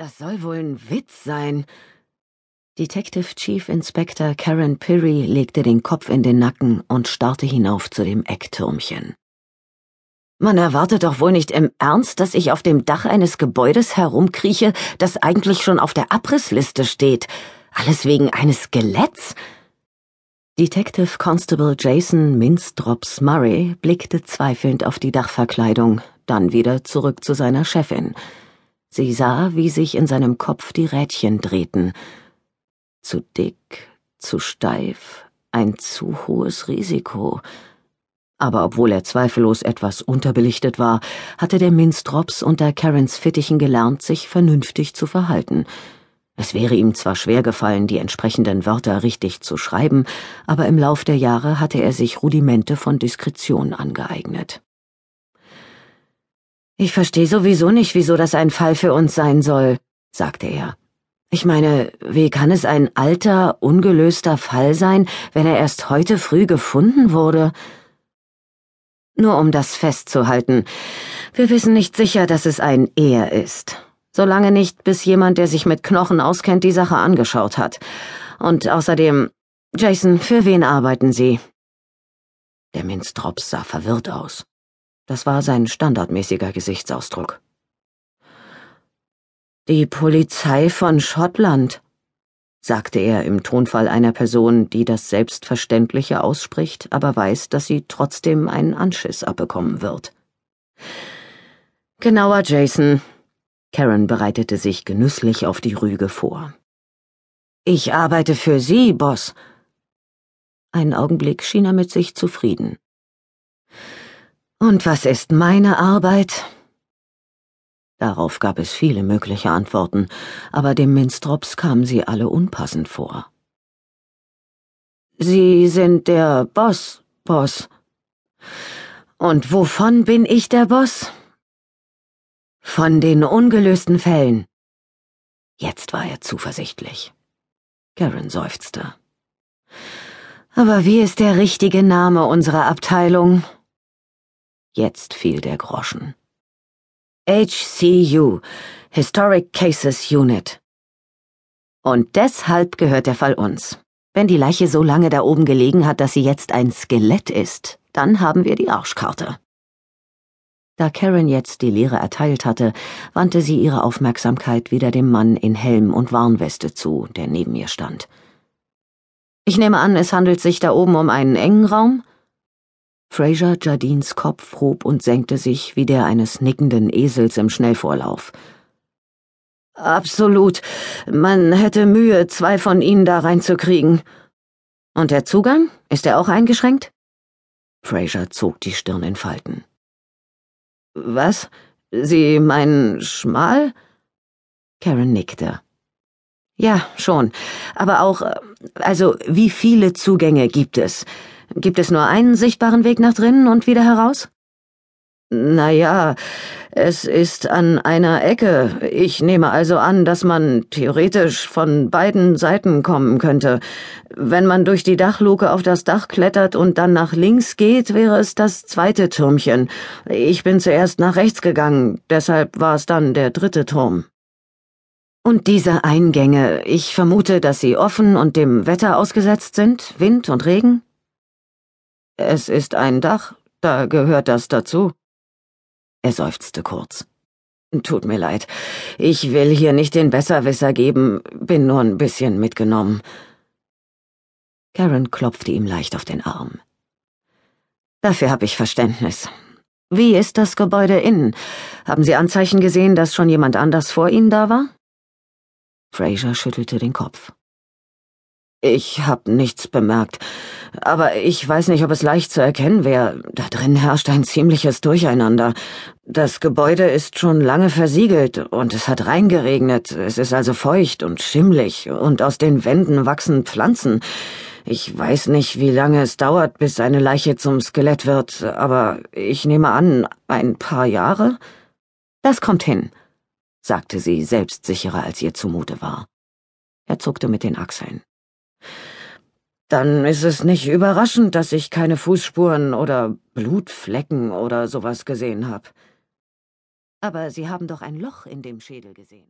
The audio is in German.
Das soll wohl ein Witz sein. Detective Chief Inspector Karen Pirry legte den Kopf in den Nacken und starrte hinauf zu dem Ecktürmchen. Man erwartet doch wohl nicht im Ernst, dass ich auf dem Dach eines Gebäudes herumkrieche, das eigentlich schon auf der Abrissliste steht. Alles wegen eines Skeletts? Detective Constable Jason Minzdrops Murray blickte zweifelnd auf die Dachverkleidung, dann wieder zurück zu seiner Chefin. Sie sah, wie sich in seinem Kopf die Rädchen drehten. Zu dick, zu steif, ein zu hohes Risiko. Aber obwohl er zweifellos etwas unterbelichtet war, hatte der Minzdrops unter Karens Fittichen gelernt, sich vernünftig zu verhalten. Es wäre ihm zwar schwer gefallen, die entsprechenden Wörter richtig zu schreiben, aber im Lauf der Jahre hatte er sich Rudimente von Diskretion angeeignet. Ich verstehe sowieso nicht, wieso das ein Fall für uns sein soll, sagte er. Ich meine, wie kann es ein alter, ungelöster Fall sein, wenn er erst heute früh gefunden wurde? Nur um das festzuhalten. Wir wissen nicht sicher, dass es ein Er ist. Solange nicht, bis jemand, der sich mit Knochen auskennt, die Sache angeschaut hat. Und außerdem, Jason, für wen arbeiten Sie? Der Minzdrops sah verwirrt aus. Das war sein standardmäßiger Gesichtsausdruck. Die Polizei von Schottland, sagte er im Tonfall einer Person, die das Selbstverständliche ausspricht, aber weiß, dass sie trotzdem einen Anschiss abbekommen wird. Genauer, Jason. Karen bereitete sich genüsslich auf die Rüge vor. Ich arbeite für Sie, Boss. Einen Augenblick schien er mit sich zufrieden. Und was ist meine Arbeit? Darauf gab es viele mögliche Antworten, aber dem Minstrops kamen sie alle unpassend vor. Sie sind der Boss, Boss. Und wovon bin ich der Boss? Von den ungelösten Fällen. Jetzt war er zuversichtlich. Karen seufzte. Aber wie ist der richtige Name unserer Abteilung? Jetzt fiel der Groschen. HCU, Historic Cases Unit. Und deshalb gehört der Fall uns. Wenn die Leiche so lange da oben gelegen hat, dass sie jetzt ein Skelett ist, dann haben wir die Arschkarte. Da Karen jetzt die Lehre erteilt hatte, wandte sie ihre Aufmerksamkeit wieder dem Mann in Helm und Warnweste zu, der neben ihr stand. Ich nehme an, es handelt sich da oben um einen engen Raum? Fraser Jardines Kopf hob und senkte sich wie der eines nickenden Esels im Schnellvorlauf. Absolut. Man hätte Mühe, zwei von ihnen da reinzukriegen. Und der Zugang? Ist er auch eingeschränkt? Fraser zog die Stirn in Falten. Was? Sie meinen schmal? Karen nickte. Ja, schon. Aber auch, äh, also, wie viele Zugänge gibt es? Gibt es nur einen sichtbaren Weg nach drinnen und wieder heraus? Na ja, es ist an einer Ecke. Ich nehme also an, dass man theoretisch von beiden Seiten kommen könnte. Wenn man durch die Dachluke auf das Dach klettert und dann nach links geht, wäre es das zweite Türmchen. Ich bin zuerst nach rechts gegangen, deshalb war es dann der dritte Turm. Und diese Eingänge, ich vermute, dass sie offen und dem Wetter ausgesetzt sind, Wind und Regen? Es ist ein Dach, da gehört das dazu. Er seufzte kurz. Tut mir leid. Ich will hier nicht den Besserwisser geben, bin nur ein bisschen mitgenommen. Karen klopfte ihm leicht auf den Arm. Dafür habe ich Verständnis. Wie ist das Gebäude innen? Haben Sie Anzeichen gesehen, dass schon jemand anders vor Ihnen da war? Fraser schüttelte den Kopf. Ich hab nichts bemerkt, aber ich weiß nicht, ob es leicht zu erkennen wäre. Da drin herrscht ein ziemliches Durcheinander. Das Gebäude ist schon lange versiegelt und es hat reingeregnet. Es ist also feucht und schimmlig und aus den Wänden wachsen Pflanzen. Ich weiß nicht, wie lange es dauert, bis eine Leiche zum Skelett wird, aber ich nehme an, ein paar Jahre? Das kommt hin, sagte sie selbstsicherer, als ihr zumute war. Er zuckte mit den Achseln. Dann ist es nicht überraschend, dass ich keine Fußspuren oder Blutflecken oder sowas gesehen habe. Aber Sie haben doch ein Loch in dem Schädel gesehen.